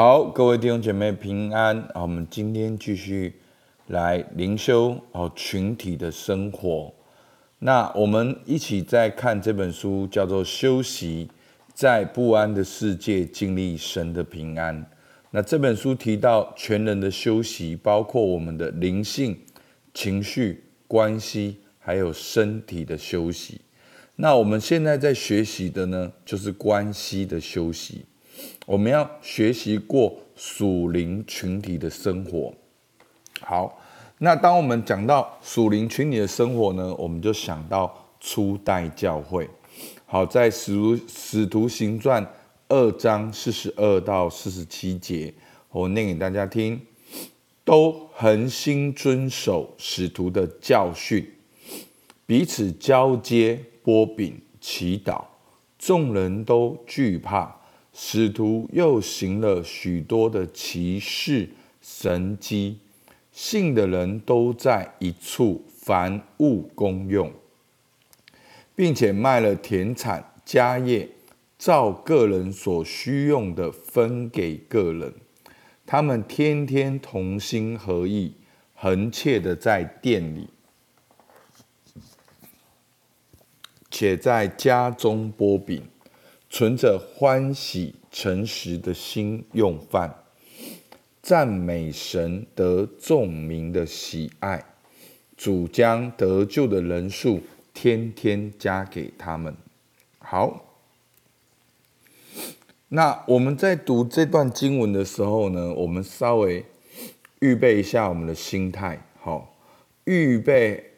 好，各位弟兄姐妹平安啊！我们今天继续来灵修哦，群体的生活。那我们一起在看这本书，叫做《休息在不安的世界经历神的平安》。那这本书提到全人的休息，包括我们的灵性、情绪、关系，还有身体的休息。那我们现在在学习的呢，就是关系的休息。我们要学习过属灵群体的生活。好。那当我们讲到属灵群体的生活呢，我们就想到初代教会。好，在使徒使徒行传二章四十二到四十七节，我念给大家听：都恒心遵守使徒的教训，彼此交接、波饼、祈祷，众人都惧怕。使徒又行了许多的奇事神迹。信的人都在一处，凡物公用，并且卖了田产家业，照个人所需用的分给个人。他们天天同心合意，恒切的在店里，且在家中剥饼，存着欢喜诚实的心用饭。赞美神得众民的喜爱，主将得救的人数天天加给他们。好，那我们在读这段经文的时候呢，我们稍微预备一下我们的心态。好，预备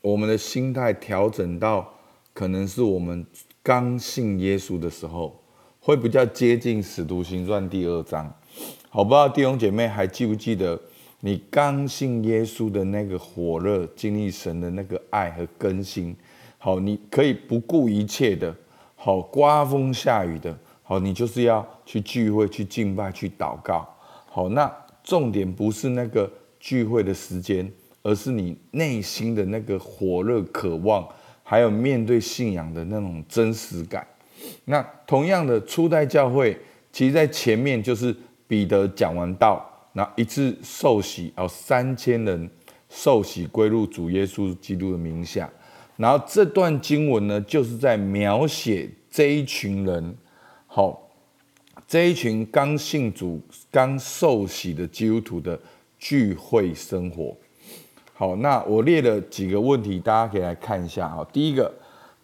我们的心态调整到可能是我们刚信耶稣的时候，会比较接近使徒行传第二章。好，不知道弟兄姐妹还记不记得你刚信耶稣的那个火热，经历神的那个爱和更新。好，你可以不顾一切的，好刮风下雨的，好你就是要去聚会、去敬拜、去祷告。好，那重点不是那个聚会的时间，而是你内心的那个火热渴望，还有面对信仰的那种真实感。那同样的初代教会，其实在前面就是。彼得讲完道，那一次受洗，哦，三千人受洗归入主耶稣基督的名下。然后这段经文呢，就是在描写这一群人，好，这一群刚信主、刚受洗的基督徒的聚会生活。好，那我列了几个问题，大家可以来看一下。哈，第一个，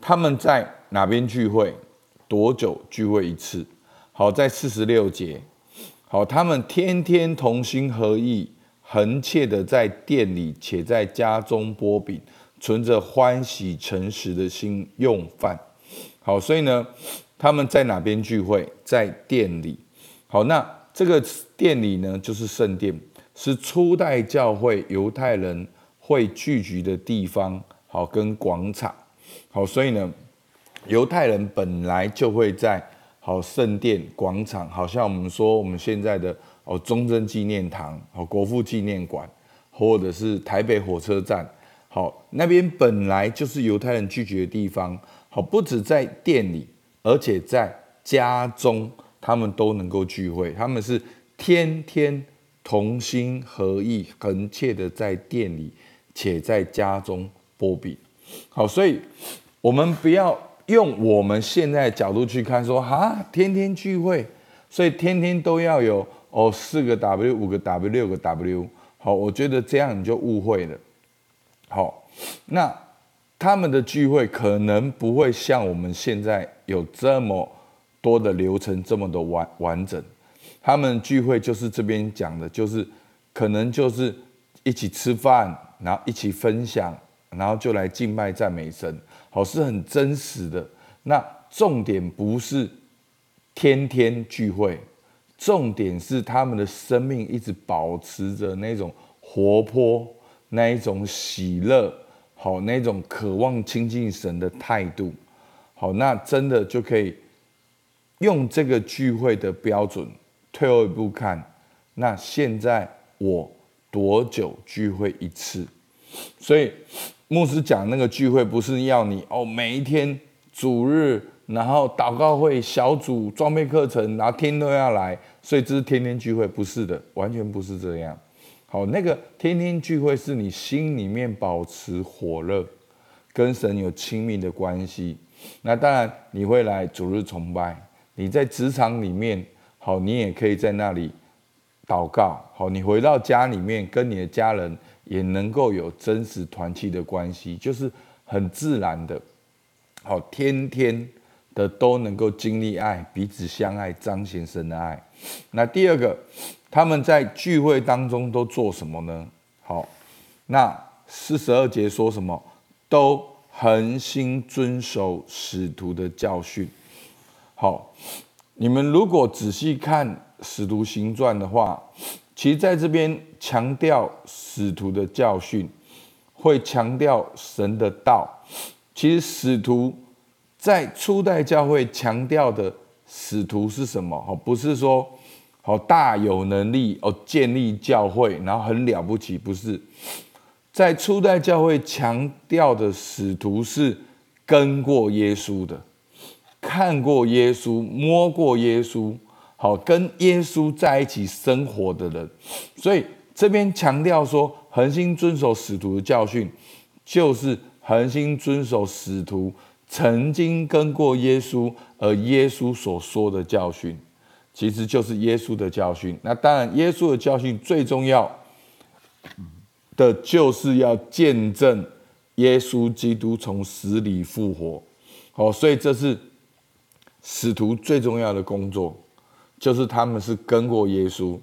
他们在哪边聚会？多久聚会一次？好，在四十六节。好，他们天天同心合意，恒切的在店里，且在家中剥饼，存着欢喜诚实的心用饭。好，所以呢，他们在哪边聚会？在店里。好，那这个店里呢，就是圣殿，是初代教会犹太人会聚集的地方。好，跟广场。好，所以呢，犹太人本来就会在。好，圣殿广场，好像我们说我们现在的哦，中正纪念堂，好，国父纪念馆，或者是台北火车站，好，那边本来就是犹太人聚集的地方，好，不止在店里，而且在家中，他们都能够聚会，他们是天天同心合意、恳切的在店里，且在家中波比，好，所以我们不要。用我们现在角度去看，说哈，天天聚会，所以天天都要有哦，四个 W、五个 W、六个 W。好，我觉得这样你就误会了。好，那他们的聚会可能不会像我们现在有这么多的流程，这么的完完整。他们聚会就是这边讲的，就是可能就是一起吃饭，然后一起分享，然后就来敬拜赞美神。好是很真实的，那重点不是天天聚会，重点是他们的生命一直保持着那种活泼、那一种喜乐，好那种渴望亲近神的态度。好，那真的就可以用这个聚会的标准退后一步看，那现在我多久聚会一次？所以。牧师讲那个聚会不是要你哦，每一天主日然后祷告会、小组、装备课程，然后天都要来，所以这是天天聚会，不是的，完全不是这样。好，那个天天聚会是你心里面保持火热，跟神有亲密的关系。那当然你会来主日崇拜，你在职场里面，好，你也可以在那里祷告。好，你回到家里面，跟你的家人也能够有真实团契的关系，就是很自然的。好，天天的都能够经历爱，彼此相爱，彰显神的爱。那第二个，他们在聚会当中都做什么呢？好，那四十二节说什么？都恒心遵守使徒的教训。好，你们如果仔细看使徒行传的话，其实在这边强调使徒的教训，会强调神的道。其实使徒在初代教会强调的使徒是什么？哦，不是说好大有能力哦，建立教会，然后很了不起，不是。在初代教会强调的使徒是跟过耶稣的，看过耶稣，摸过耶稣，好跟耶稣在一起生活的人。所以这边强调说，恒心遵守使徒的教训，就是。恒心遵守使徒曾经跟过耶稣，而耶稣所说的教训，其实就是耶稣的教训。那当然，耶稣的教训最重要的就是要见证耶稣基督从死里复活。好，所以这是使徒最重要的工作，就是他们是跟过耶稣，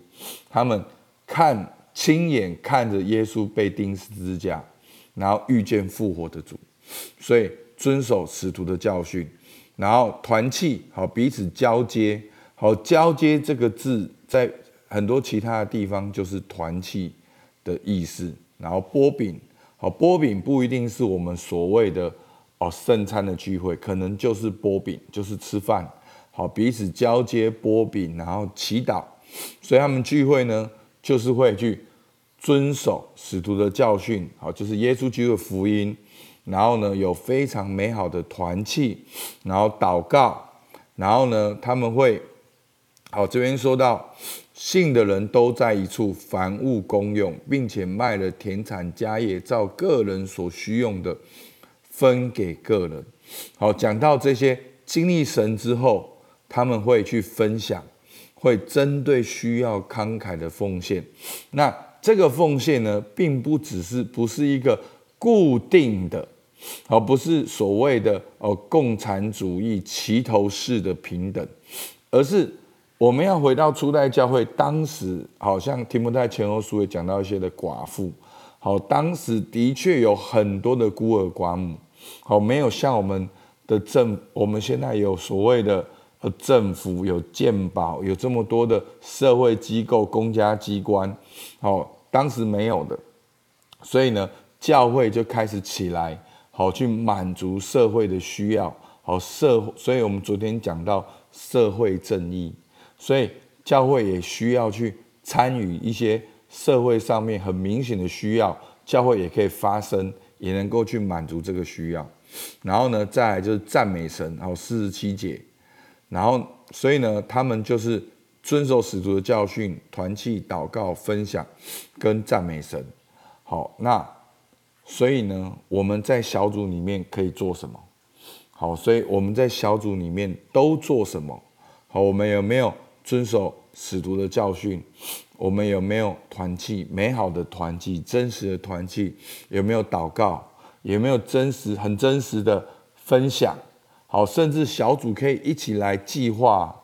他们看亲眼看着耶稣被钉十字架。然后遇见复活的主，所以遵守使徒的教训，然后团契好彼此交接，好交接这个字在很多其他的地方就是团契的意思。然后波饼好波饼不一定是我们所谓的哦圣餐的聚会，可能就是波饼就是吃饭好彼此交接波饼，然后祈祷，所以他们聚会呢就是会去。遵守使徒的教训，好，就是耶稣基督的福音。然后呢，有非常美好的团契，然后祷告，然后呢，他们会，好，这边说到信的人都在一处，凡物公用，并且卖了田产家业，照个人所需用的分给个人。好，讲到这些经历神之后，他们会去分享，会针对需要慷慨的奉献。那这个奉献呢，并不只是不是一个固定的，而不是所谓的哦共产主义齐头式的平等，而是我们要回到初代教会，当时好像提摩太前后书也讲到一些的寡妇，好，当时的确有很多的孤儿寡母，好，没有像我们的政，我们现在有所谓的呃政府有健保，有这么多的社会机构、公家机关。好，当时没有的，所以呢，教会就开始起来，好去满足社会的需要。好社，所以我们昨天讲到社会正义，所以教会也需要去参与一些社会上面很明显的需要，教会也可以发声，也能够去满足这个需要。然后呢，再来就是赞美神，然后四十七节，然后所以呢，他们就是。遵守使徒的教训，团契、祷告、分享，跟赞美神。好，那所以呢，我们在小组里面可以做什么？好，所以我们在小组里面都做什么？好，我们有没有遵守使徒的教训？我们有没有团契？美好的团契，真实的团契？有没有祷告？有没有真实、很真实的分享？好，甚至小组可以一起来计划。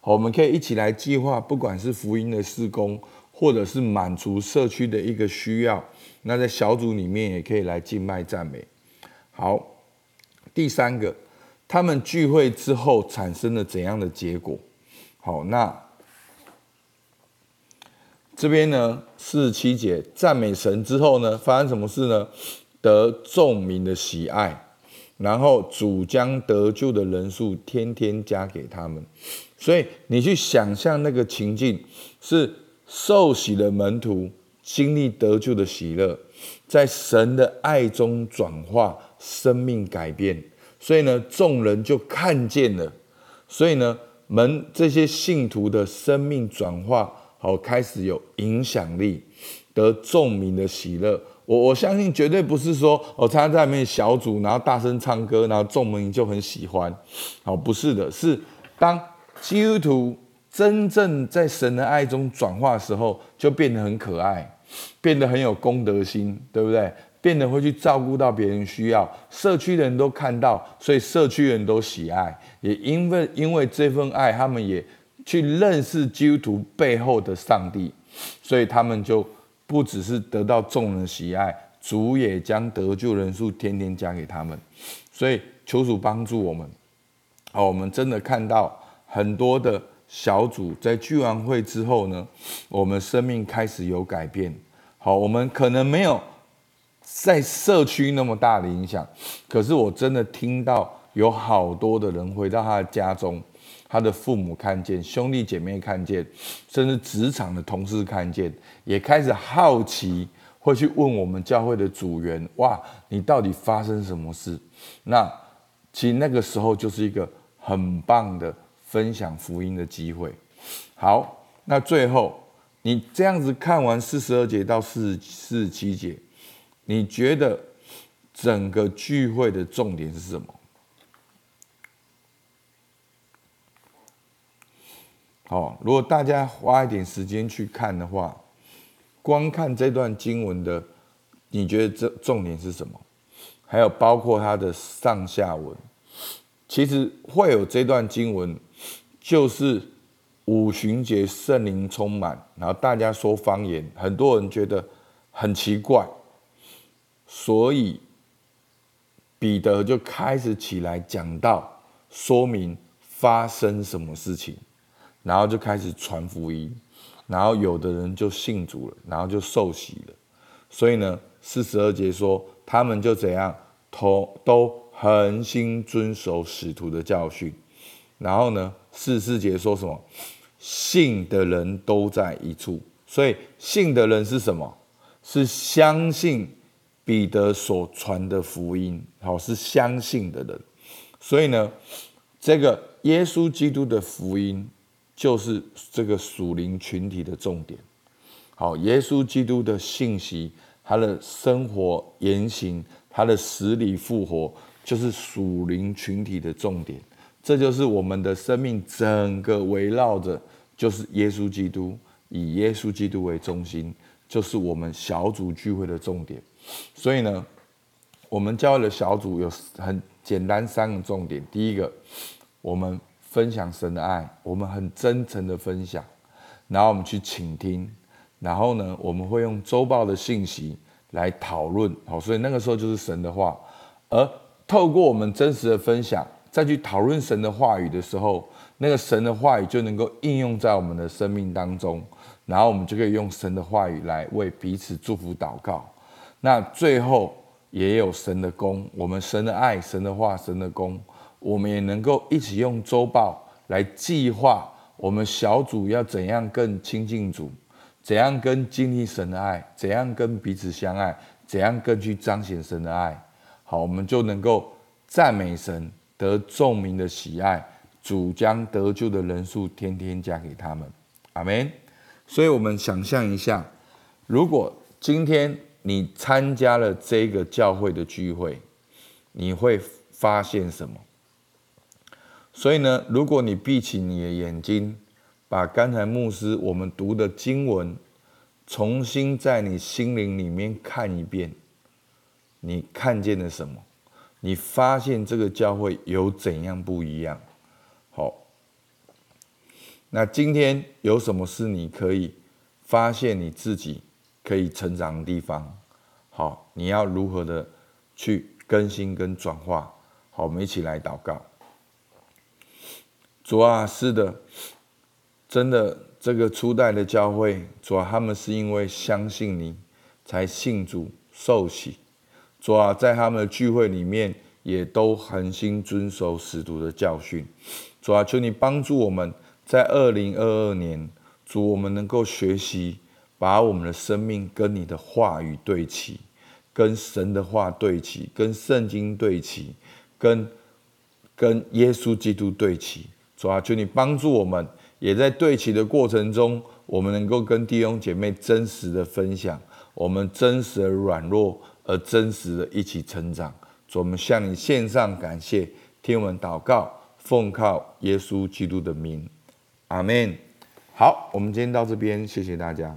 好，我们可以一起来计划，不管是福音的施工，或者是满足社区的一个需要，那在小组里面也可以来敬拜赞美。好，第三个，他们聚会之后产生了怎样的结果？好，那这边呢，四十七节赞美神之后呢，发生什么事呢？得众民的喜爱，然后主将得救的人数天天加给他们。所以你去想象那个情境，是受洗的门徒经历得救的喜乐，在神的爱中转化，生命改变，所以呢，众人就看见了，所以呢，门这些信徒的生命转化，好开始有影响力，得众民的喜乐。我我相信绝对不是说哦，参加在里面小组，然后大声唱歌，然后众民就很喜欢。好，不是的，是当基督徒真正在神的爱中转化的时候，就变得很可爱，变得很有公德心，对不对？变得会去照顾到别人需要，社区的人都看到，所以社区人都喜爱。也因为因为这份爱，他们也去认识基督徒背后的上帝，所以他们就不只是得到众人喜爱，主也将得救人数天天加给他们。所以求主帮助我们，好，我们真的看到很多的小组在聚完会之后呢，我们生命开始有改变。好，我们可能没有。在社区那么大的影响，可是我真的听到有好多的人回到他的家中，他的父母看见，兄弟姐妹看见，甚至职场的同事看见，也开始好奇，会去问我们教会的组员：哇，你到底发生什么事？那其实那个时候就是一个很棒的分享福音的机会。好，那最后你这样子看完四十二节到四四十七节。你觉得整个聚会的重点是什么？好，如果大家花一点时间去看的话，光看这段经文的，你觉得这重点是什么？还有包括它的上下文，其实会有这段经文，就是五旬节圣灵充满，然后大家说方言，很多人觉得很奇怪。所以彼得就开始起来讲到，说明发生什么事情，然后就开始传福音，然后有的人就信主了，然后就受洗了。所以呢，四十二节说他们就怎样，都都恒心遵守使徒的教训。然后呢，四十四节说什么？信的人都在一处。所以信的人是什么？是相信。彼得所传的福音，好是相信的人，所以呢，这个耶稣基督的福音就是这个属灵群体的重点。好，耶稣基督的信息，他的生活言行，他的死里复活，就是属灵群体的重点。这就是我们的生命整个围绕着，就是耶稣基督，以耶稣基督为中心，就是我们小组聚会的重点。所以呢，我们教会的小组有很简单三个重点。第一个，我们分享神的爱，我们很真诚的分享，然后我们去倾听，然后呢，我们会用周报的信息来讨论。好，所以那个时候就是神的话。而透过我们真实的分享，再去讨论神的话语的时候，那个神的话语就能够应用在我们的生命当中，然后我们就可以用神的话语来为彼此祝福祷告。那最后也有神的功，我们神的爱、神的话、神的功，我们也能够一起用周报来计划我们小组要怎样更亲近主，怎样跟经历神的爱，怎样跟彼此相爱，怎样更去彰显神的爱。好，我们就能够赞美神，得众民的喜爱，主将得救的人数天天加给他们。阿门。所以，我们想象一下，如果今天。你参加了这个教会的聚会，你会发现什么？所以呢，如果你闭起你的眼睛，把刚才牧师我们读的经文重新在你心灵里面看一遍，你看见了什么？你发现这个教会有怎样不一样？好，那今天有什么是你可以发现你自己？可以成长的地方，好，你要如何的去更新跟转化？好，我们一起来祷告。主啊，是的，真的，这个初代的教会，主啊，他们是因为相信你才信主受洗。主啊，在他们的聚会里面，也都恒心遵守使徒的教训。主啊，求你帮助我们在二零二二年，主我们能够学习。把我们的生命跟你的话语对齐，跟神的话对齐，跟圣经对齐，跟跟耶稣基督对齐。主啊，求你帮助我们，也在对齐的过程中，我们能够跟弟兄姐妹真实的分享，我们真实的软弱，而真实的一起成长。主，我们向你献上感谢，听我们祷告，奉靠耶稣基督的名，阿门。好，我们今天到这边，谢谢大家。